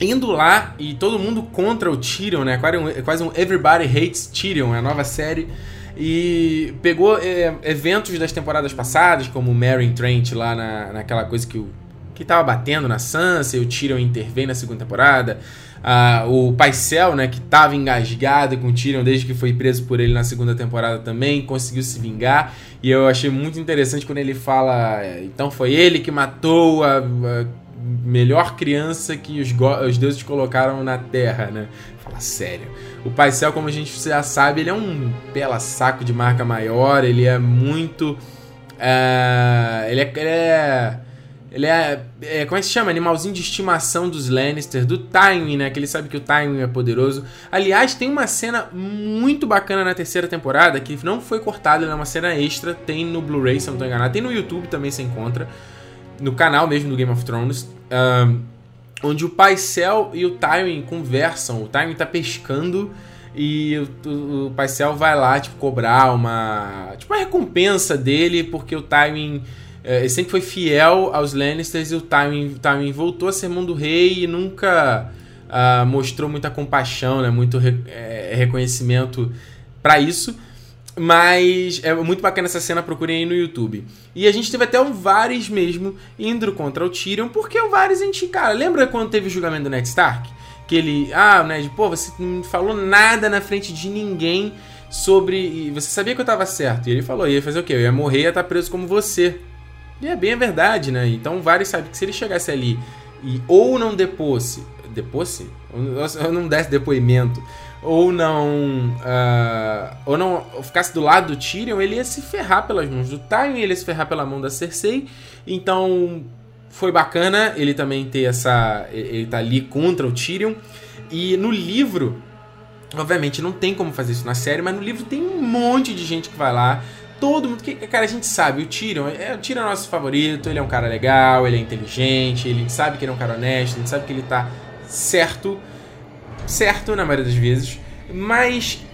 indo lá e todo mundo contra o Tyrion, né? Quase um, Everybody Hates Tyrion, é a nova série. E pegou é, eventos das temporadas passadas, como o Meryn Trent lá na, naquela coisa que o que tava batendo na Sansa, e o Tyrion intervém na segunda temporada. Ah, o Paisel, né, que tava engasgado com o Tyrion desde que foi preso por ele na segunda temporada também, conseguiu se vingar. E eu achei muito interessante quando ele fala, é, então foi ele que matou a, a melhor criança que os, os deuses colocaram na Terra, né? Fala sério. O Paisel, como a gente já sabe, ele é um pela saco de marca maior, ele é muito. Uh, ele, é, ele é. Ele é, é, Como é que se chama? Animalzinho de estimação dos Lannister, do Tywin, né? Que ele sabe que o Tywin é poderoso. Aliás, tem uma cena muito bacana na terceira temporada que não foi cortada, é uma cena extra. Tem no Blu-ray, se eu não tô enganado. Tem no YouTube também, se encontra no canal mesmo do Game of Thrones, onde o Paisel e o Tywin conversam. O Tywin tá pescando e o, o, o Paisel vai lá, tipo, cobrar uma, tipo, uma recompensa dele, porque o Tywin é, sempre foi fiel aos Lannisters e o Tywin, Tywin voltou a ser mundo rei e nunca uh, mostrou muita compaixão, né, muito re, é, reconhecimento para isso. Mas é muito bacana essa cena, procurem aí no YouTube. E a gente teve até o Varys mesmo indo contra o Tyrion, porque o Varys a gente, cara, lembra quando teve o julgamento do Ned Stark? Que ele, ah, Ned, pô, você não falou nada na frente de ninguém sobre. E você sabia que eu tava certo. E ele falou, ia fazer o quê? Eu ia morrer e ia estar preso como você. E é bem a verdade, né? Então o Varys sabe que se ele chegasse ali e ou não deposse. Deposse? Ou não desse depoimento ou não uh, ou não ficasse do lado do Tyrion, ele ia se ferrar pelas mãos do Tywin, ele ia se ferrar pela mão da Cersei. Então foi bacana ele também ter essa ele tá ali contra o Tyrion. E no livro, obviamente não tem como fazer isso na série, mas no livro tem um monte de gente que vai lá, todo mundo que cara a gente sabe, o Tyrion, é, o Tyrion é nosso favorito, ele é um cara legal, ele é inteligente, ele sabe que ele é um cara honesto, ele sabe que ele tá certo certo na maioria das vezes, mas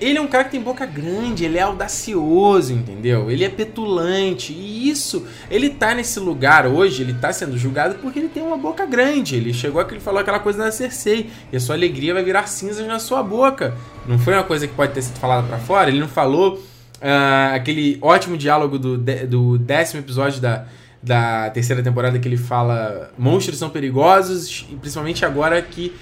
ele é um cara que tem boca grande, ele é audacioso, entendeu? Ele é petulante. E isso, ele tá nesse lugar hoje, ele tá sendo julgado porque ele tem uma boca grande. Ele chegou aqui e falou aquela coisa da Cersei. E a sua alegria vai virar cinzas na sua boca. Não foi uma coisa que pode ter sido falada para fora. Ele não falou uh, aquele ótimo diálogo do, do décimo episódio da, da terceira temporada que ele fala monstros são perigosos, e principalmente agora que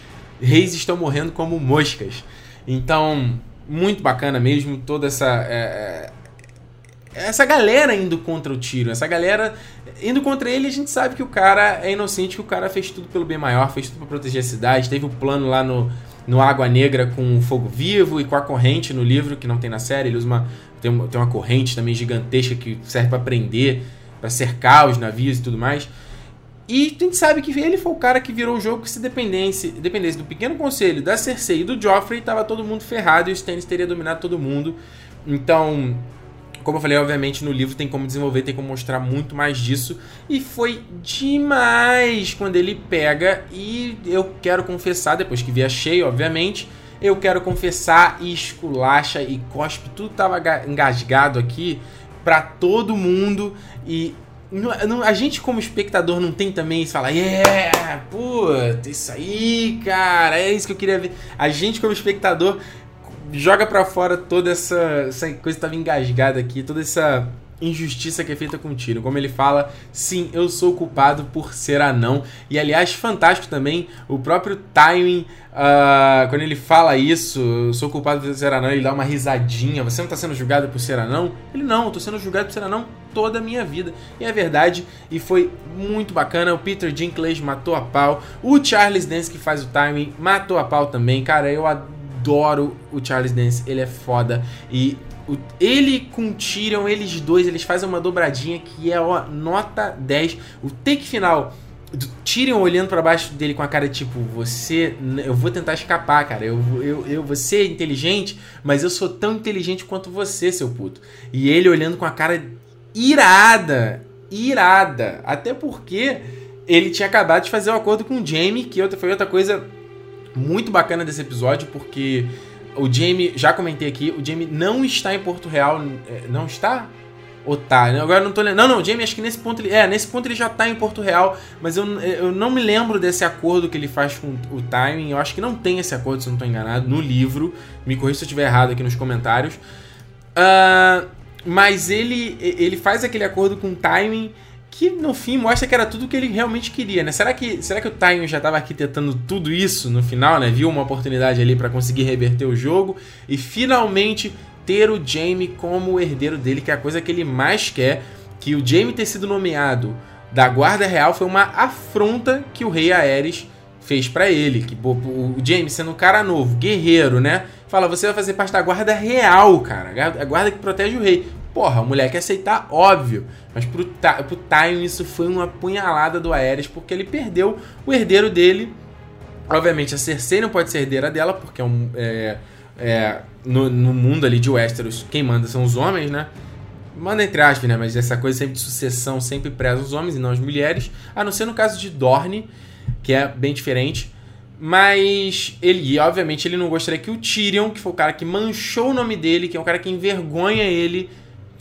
reis estão morrendo como moscas. Então, muito bacana mesmo toda essa. É, é, essa galera indo contra o tiro, essa galera indo contra ele, a gente sabe que o cara é inocente, que o cara fez tudo pelo bem maior, fez tudo para proteger a cidade, teve o um plano lá no, no Água Negra com o fogo vivo e com a corrente no livro, que não tem na série, ele usa uma. Tem uma, tem uma corrente também gigantesca que serve para prender, para cercar os navios e tudo mais. E a gente sabe que ele foi o cara que virou o jogo que se dependesse, dependesse do pequeno conselho, da Cersei e do Joffrey, tava todo mundo ferrado e o Stannis teria dominado todo mundo. Então, como eu falei, obviamente no livro tem como desenvolver, tem como mostrar muito mais disso. E foi demais quando ele pega e eu quero confessar, depois que vi a cheio, obviamente, eu quero confessar e esculacha e cospe, tudo tava engasgado aqui para todo mundo e a gente como espectador não tem também isso, fala, yeah, puta, isso aí, cara, é isso que eu queria ver. A gente como espectador joga para fora toda essa, essa coisa que tava engasgada aqui, toda essa injustiça que é feita com Tiro. Como ele fala, sim, eu sou culpado por ser anão. E aliás, fantástico também o próprio timing. Uh, quando ele fala isso, eu sou culpado por ser anão, ele dá uma risadinha. Você não está sendo julgado por ser anão? Ele não, eu tô sendo julgado por ser anão toda a minha vida. E é verdade, e foi muito bacana. O Peter Dinklage matou a pau. O Charles Dance, que faz o timing, matou a pau também. Cara, eu adoro o Charles Dance, ele é foda. E o, ele com o Tyrion, eles dois, eles fazem uma dobradinha que é ó, nota 10. O take final do Tyrion olhando para baixo dele com a cara tipo, você, eu vou tentar escapar, cara. Eu, eu, eu, você é inteligente, mas eu sou tão inteligente quanto você, seu puto. E ele olhando com a cara irada, irada. Até porque ele tinha acabado de fazer um acordo com o Jaime, que foi outra coisa muito bacana desse episódio, porque o Jamie, já comentei aqui, o Jamie não está em Porto Real. É, não está? Ou tá? Agora não tô lembrando. Não, não, o Jamie acho que nesse ponto ele. É, nesse ponto ele já tá em Porto Real. Mas eu, eu não me lembro desse acordo que ele faz com o timing. Eu acho que não tem esse acordo, se eu não tô enganado, no livro. Me corrija se eu estiver errado aqui nos comentários. Uh, mas ele, ele faz aquele acordo com o timing que no fim mostra que era tudo o que ele realmente queria, né? Será que, será que o Tywin já estava arquitetando tudo isso no final, né? Viu uma oportunidade ali para conseguir reverter o jogo e finalmente ter o Jaime como herdeiro dele, que é a coisa que ele mais quer, que o Jaime ter sido nomeado da Guarda Real foi uma afronta que o rei Aerys fez para ele, que o Jaime sendo um cara novo, guerreiro, né? Fala, você vai fazer parte da Guarda Real, cara, a guarda que protege o rei. Porra, a mulher quer aceitar, óbvio. Mas pro, pro Tywin isso foi uma punhalada do Aerys, porque ele perdeu o herdeiro dele. Obviamente a Cersei não pode ser herdeira dela, porque é um, é, é, no, no, mundo ali de Westeros quem manda são os homens, né? Manda entre aspas, né? Mas essa coisa sempre de sucessão sempre preza os homens e não as mulheres. A não ser no caso de Dorne, que é bem diferente. Mas ele, obviamente, ele não gostaria que o Tyrion, que foi o cara que manchou o nome dele, que é o cara que envergonha ele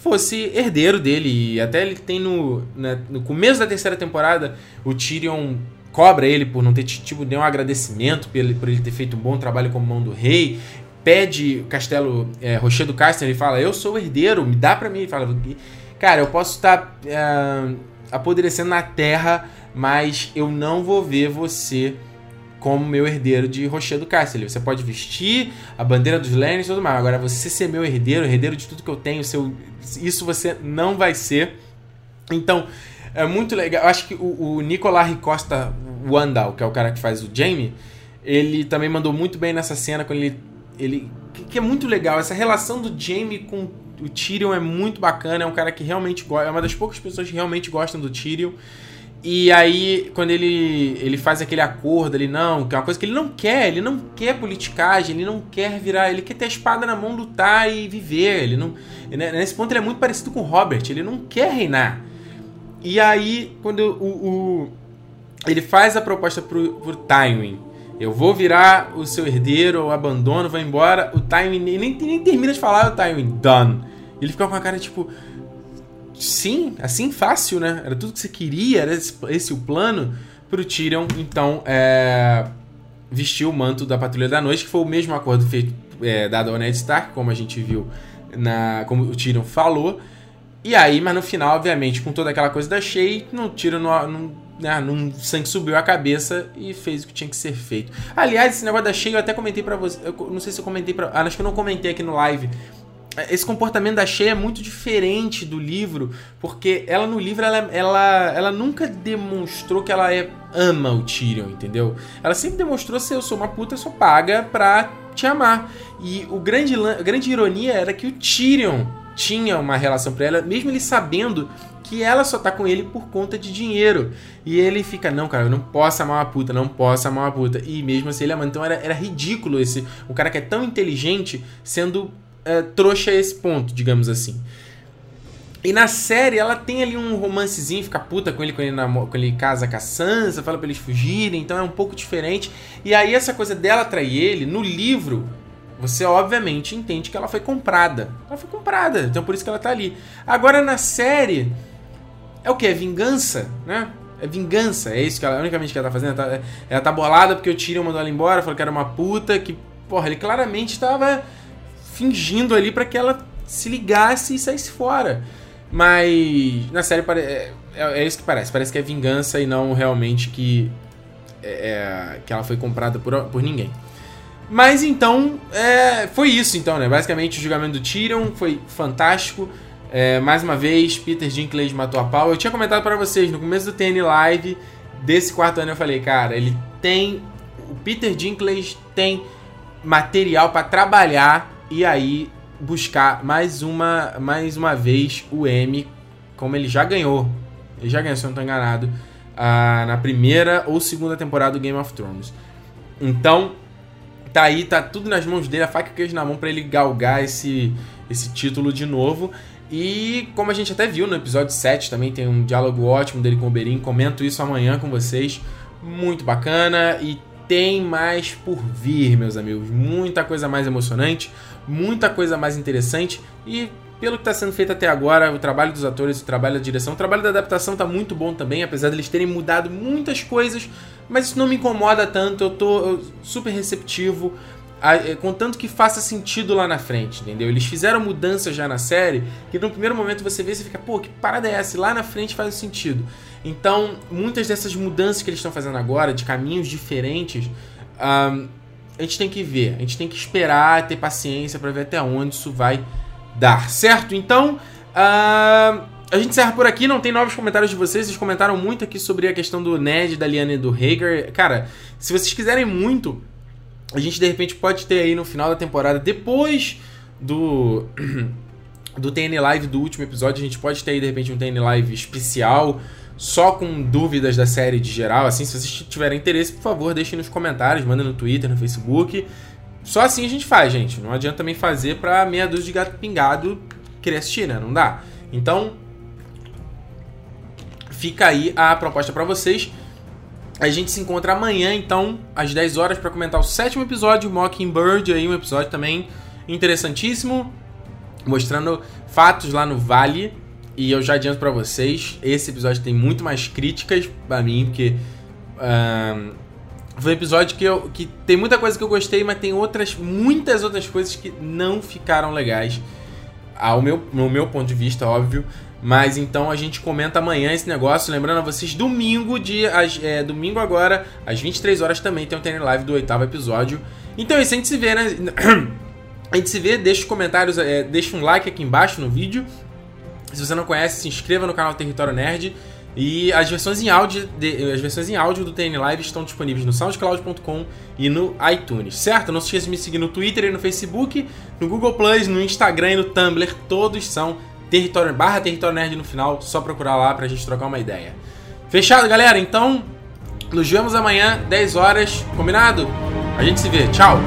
fosse herdeiro dele. E até ele tem no, né, no começo da terceira temporada, o Tyrion cobra ele por não ter tipo nenhum agradecimento por ele, por ele ter feito um bom trabalho como mão do rei. Pede o castelo é, Rocher do Caster e fala: Eu sou herdeiro, me dá pra mim. Ele fala: Cara, eu posso estar é, apodrecendo na terra, mas eu não vou ver você como meu herdeiro de Rocher do Casterly. Você pode vestir a bandeira dos Lannisters e tudo mais. Agora, você ser meu herdeiro, herdeiro de tudo que eu tenho, seu, isso você não vai ser. Então, é muito legal. Eu acho que o, o Nicolas Ricosta Wandal, que é o cara que faz o Jamie, ele também mandou muito bem nessa cena quando ele. ele que é muito legal. Essa relação do Jamie com o Tyrion é muito bacana. É um cara que realmente gosta. É uma das poucas pessoas que realmente gostam do Tyrion. E aí, quando ele, ele faz aquele acordo ali, não, que é uma coisa que ele não quer, ele não quer politicagem, ele não quer virar, ele quer ter a espada na mão, lutar e viver. Ele não. Né, nesse ponto ele é muito parecido com Robert, ele não quer reinar. E aí, quando o, o ele faz a proposta pro, pro Tywin, eu vou virar o seu herdeiro, eu abandono, vou embora, o Tywin nem, nem termina de falar, o Tywin, done. Ele fica com a cara tipo sim, assim fácil, né? Era tudo que você queria, era esse, esse o plano pro Tyrion, então, é, vestiu o manto da Patrulha da Noite, que foi o mesmo acordo feito, é, dado ao Ned Stark, como a gente viu, na, como o Tyrion falou. E aí, mas no final, obviamente, com toda aquela coisa da Shay, no Tyrion não, não, né, não sangue subiu a cabeça e fez o que tinha que ser feito. Aliás, esse negócio da Shay eu até comentei para você, eu não sei se eu comentei para, ah, acho que eu não comentei aqui no live, esse comportamento da Shea é muito diferente do livro, porque ela no livro ela, ela, ela nunca demonstrou que ela é, ama o Tyrion, entendeu? Ela sempre demonstrou se eu sou uma puta, eu sou paga pra te amar. E o grande, a grande ironia era que o Tyrion tinha uma relação para ela, mesmo ele sabendo que ela só tá com ele por conta de dinheiro. E ele fica, não, cara, eu não posso amar uma puta, não posso amar uma puta. E mesmo assim ele ama. Então era, era ridículo esse. O cara que é tão inteligente sendo é, trouxa a esse ponto, digamos assim. E na série ela tem ali um romancezinho, fica puta com ele quando ele, namora, quando ele casa com a Sansa, fala pra eles fugirem, então é um pouco diferente. E aí essa coisa dela atrair ele, no livro, você obviamente entende que ela foi comprada. Ela foi comprada, então por isso que ela tá ali. Agora na série, é o que? É vingança, né? É vingança, é isso que ela, unicamente que ela tá fazendo. Ela tá, ela tá bolada porque o Tyrion mandou ela embora, falou que era uma puta, que, porra, ele claramente estava fingindo ali para que ela se ligasse e saísse fora. Mas na série é, é, é, isso que parece. Parece que é vingança e não realmente que, é, é, que ela foi comprada por, por ninguém. Mas então, é, foi isso então, né? Basicamente o julgamento do Tyrion foi fantástico. É, mais uma vez, Peter Dinklage matou a pau. Eu tinha comentado para vocês no começo do TN Live desse quarto ano, eu falei, cara, ele tem. O Peter Dinklage tem material para trabalhar e aí buscar mais uma, mais uma vez o M, como ele já ganhou. Ele já ganhou, se eu não estou enganado, uh, na primeira ou segunda temporada do Game of Thrones. Então, tá aí, tá tudo nas mãos dele, a faca e o queijo na mão para ele galgar esse, esse título de novo. E como a gente até viu no episódio 7, também tem um diálogo ótimo dele com o Berin, comento isso amanhã com vocês. Muito bacana e tem mais por vir, meus amigos. Muita coisa mais emocionante muita coisa mais interessante e pelo que está sendo feito até agora, o trabalho dos atores, o trabalho da direção, o trabalho da adaptação está muito bom também, apesar de eles terem mudado muitas coisas, mas isso não me incomoda tanto, eu tô super receptivo, é, contanto que faça sentido lá na frente, entendeu? Eles fizeram mudanças já na série, que no primeiro momento você vê e fica, pô, que parada é essa? Lá na frente faz sentido. Então, muitas dessas mudanças que eles estão fazendo agora, de caminhos diferentes, um, a gente tem que ver, a gente tem que esperar, ter paciência para ver até onde isso vai dar, certo? Então, uh, a gente encerra por aqui, não tem novos comentários de vocês, vocês comentaram muito aqui sobre a questão do Ned, da Liana e do Hager. Cara, se vocês quiserem muito, a gente de repente pode ter aí no final da temporada, depois do do TN Live do último episódio, a gente pode ter aí de repente um TN Live especial só com dúvidas da série de geral, assim, se vocês tiverem interesse, por favor, deixem nos comentários, mandem no Twitter, no Facebook. Só assim a gente faz, gente. Não adianta também fazer pra meia dúzia de gato pingado querer assistir, né? Não dá. Então, fica aí a proposta para vocês. A gente se encontra amanhã, então, às 10 horas, para comentar o sétimo episódio, Mockingbird, aí um episódio também interessantíssimo, mostrando fatos lá no Vale e eu já adianto para vocês, esse episódio tem muito mais críticas para mim, porque um, foi um episódio que, eu, que tem muita coisa que eu gostei, mas tem outras, muitas outras coisas que não ficaram legais, ao meu, no meu ponto de vista, óbvio. Mas então a gente comenta amanhã esse negócio. Lembrando a vocês, domingo, dia, é, domingo agora, às 23 horas também tem o TN Live do oitavo episódio. Então é isso, a gente se vê, né? A gente se vê, deixa os comentários, é, deixa um like aqui embaixo no vídeo. Se você não conhece, se inscreva no canal Território Nerd. E as versões em áudio, de, as versões em áudio do TN Live estão disponíveis no soundcloud.com e no iTunes, certo? Não se esqueça de me seguir no Twitter e no Facebook, no Google Plus, no Instagram e no Tumblr, todos são território barra território nerd no final, só procurar lá pra gente trocar uma ideia. Fechado, galera? Então, nos vemos amanhã, 10 horas, combinado? A gente se vê. Tchau.